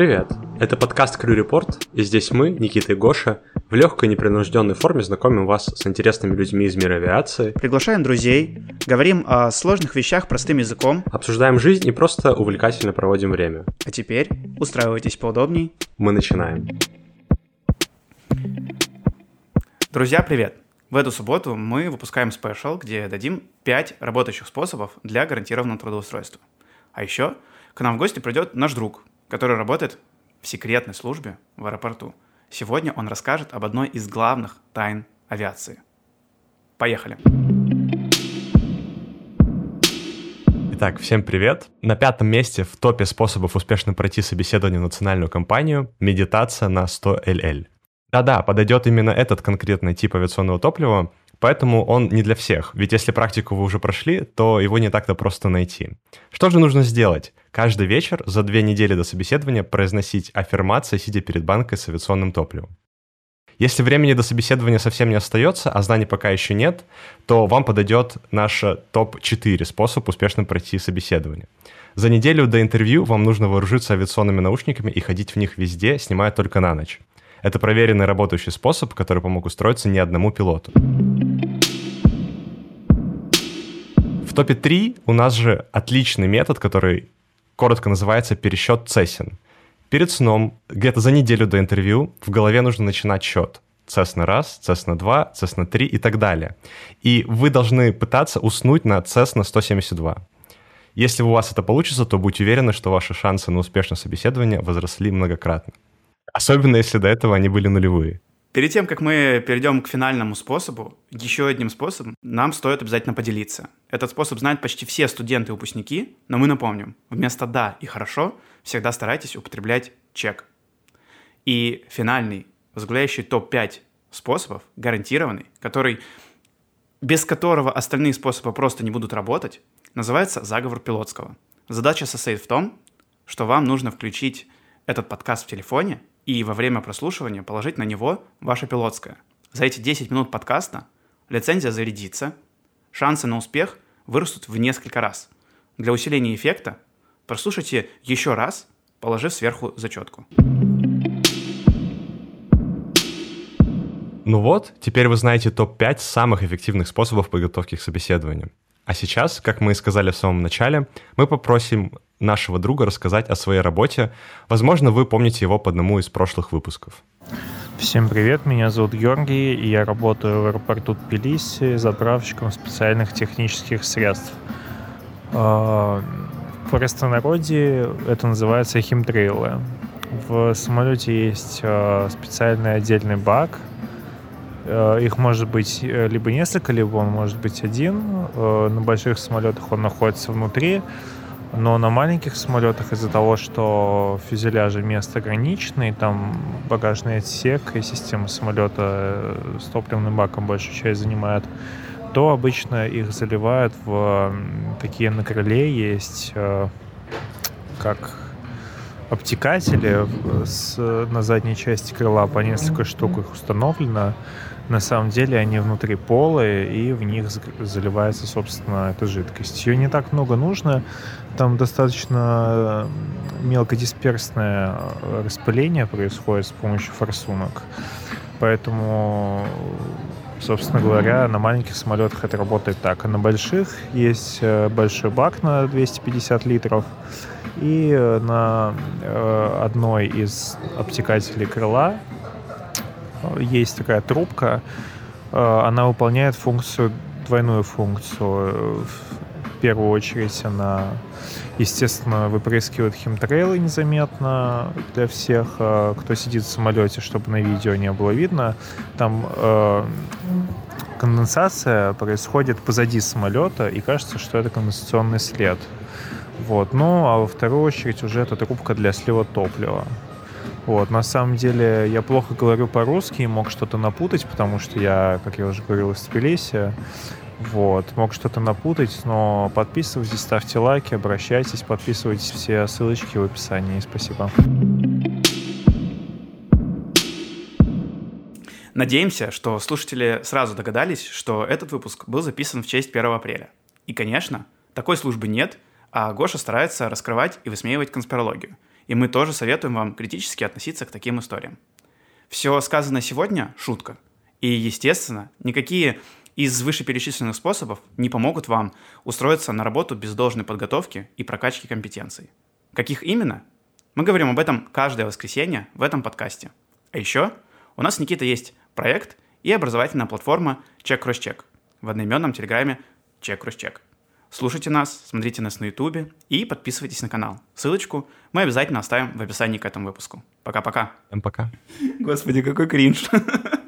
Привет! Это подкаст Крю Репорт, и здесь мы, Никита и Гоша, в легкой непринужденной форме знакомим вас с интересными людьми из мира авиации, Приглашаем друзей, говорим о сложных вещах простым языком. обсуждаем жизнь и просто увлекательно проводим время. А теперь устраивайтесь поудобней. Мы начинаем. Друзья, привет! В эту субботу мы выпускаем спешл, где дадим 5 работающих способов для гарантированного трудоустройства. А еще к нам в гости придет наш друг, который работает в секретной службе в аэропорту. Сегодня он расскажет об одной из главных тайн авиации. Поехали! Итак, всем привет. На пятом месте в топе способов успешно пройти собеседование в национальную компанию – медитация на 100 LL. Да-да, подойдет именно этот конкретный тип авиационного топлива, поэтому он не для всех. Ведь если практику вы уже прошли, то его не так-то просто найти. Что же нужно сделать? Каждый вечер за две недели до собеседования произносить аффирмации, сидя перед банкой с авиационным топливом. Если времени до собеседования совсем не остается, а знаний пока еще нет, то вам подойдет наш топ-4 способ успешно пройти собеседование. За неделю до интервью вам нужно вооружиться авиационными наушниками и ходить в них везде, снимая только на ночь. Это проверенный работающий способ, который помог устроиться не одному пилоту. В топе 3 у нас же отличный метод, который коротко называется пересчет цесен. Перед сном, где-то за неделю до интервью, в голове нужно начинать счет. Cessna 1, Cessna 2, Cessna 3 и так далее. И вы должны пытаться уснуть на Cessna 172. Если у вас это получится, то будьте уверены, что ваши шансы на успешное собеседование возросли многократно. Особенно если до этого они были нулевые. Перед тем, как мы перейдем к финальному способу, еще одним способом нам стоит обязательно поделиться. Этот способ знают почти все студенты и выпускники, но мы напомним, вместо «да» и «хорошо» всегда старайтесь употреблять «чек». И финальный, возглавляющий топ-5 способов, гарантированный, который, без которого остальные способы просто не будут работать, называется заговор пилотского. Задача состоит в том, что вам нужно включить этот подкаст в телефоне и во время прослушивания положить на него ваше пилотское. За эти 10 минут подкаста лицензия зарядится, шансы на успех вырастут в несколько раз. Для усиления эффекта прослушайте еще раз, положив сверху зачетку. Ну вот, теперь вы знаете топ-5 самых эффективных способов подготовки к собеседованию. А сейчас, как мы и сказали в самом начале, мы попросим нашего друга рассказать о своей работе. Возможно, вы помните его по одному из прошлых выпусков. Всем привет, меня зовут Георгий, и я работаю в аэропорту Тбилиси заправщиком специальных технических средств. А, в простонародье это называется химтрейлы. В самолете есть а, специальный отдельный бак. А, их может быть э, либо несколько, либо он может быть один. На больших самолетах он находится внутри, но на маленьких самолетах из-за того, что в фюзеляже место ограниченное, там багажный отсек и система самолета э, с топливным баком большую часть занимает, то обычно их заливают в такие на крыле есть э, как обтекатели с, на задней части крыла по несколько штук их установлено. На самом деле они внутри полые, и в них заливается, собственно, эта жидкость. Ее не так много нужно, там достаточно мелкодисперсное распыление происходит с помощью форсунок. Поэтому, собственно говоря, на маленьких самолетах это работает так. А на больших есть э, большой бак на 250 литров. И на э, одной из обтекателей крыла есть такая трубка. Э, она выполняет функцию, двойную функцию. В первую очередь она Естественно, выпрыскивают химтрейлы незаметно для всех, э, кто сидит в самолете, чтобы на видео не было видно. Там э, конденсация происходит позади самолета, и кажется, что это конденсационный след. Вот. Ну, а во вторую очередь уже это трубка для слива топлива. Вот, на самом деле я плохо говорю по-русски и мог что-то напутать, потому что я, как я уже говорил, из Тбилиси. Вот, мог что-то напутать, но подписывайтесь, ставьте лайки, обращайтесь, подписывайтесь, все ссылочки в описании. Спасибо. Надеемся, что слушатели сразу догадались, что этот выпуск был записан в честь 1 апреля. И, конечно, такой службы нет, а Гоша старается раскрывать и высмеивать конспирологию. И мы тоже советуем вам критически относиться к таким историям. Все сказанное сегодня – шутка. И, естественно, никакие из вышеперечисленных способов не помогут вам устроиться на работу без должной подготовки и прокачки компетенций. Каких именно? Мы говорим об этом каждое воскресенье в этом подкасте. А еще у нас, Никита, есть проект и образовательная платформа Check Cross Check в одноименном телеграме Check Cross Check. Слушайте нас, смотрите нас на ютубе и подписывайтесь на канал. Ссылочку мы обязательно оставим в описании к этому выпуску. Пока-пока. Всем пока. Господи, какой кринж.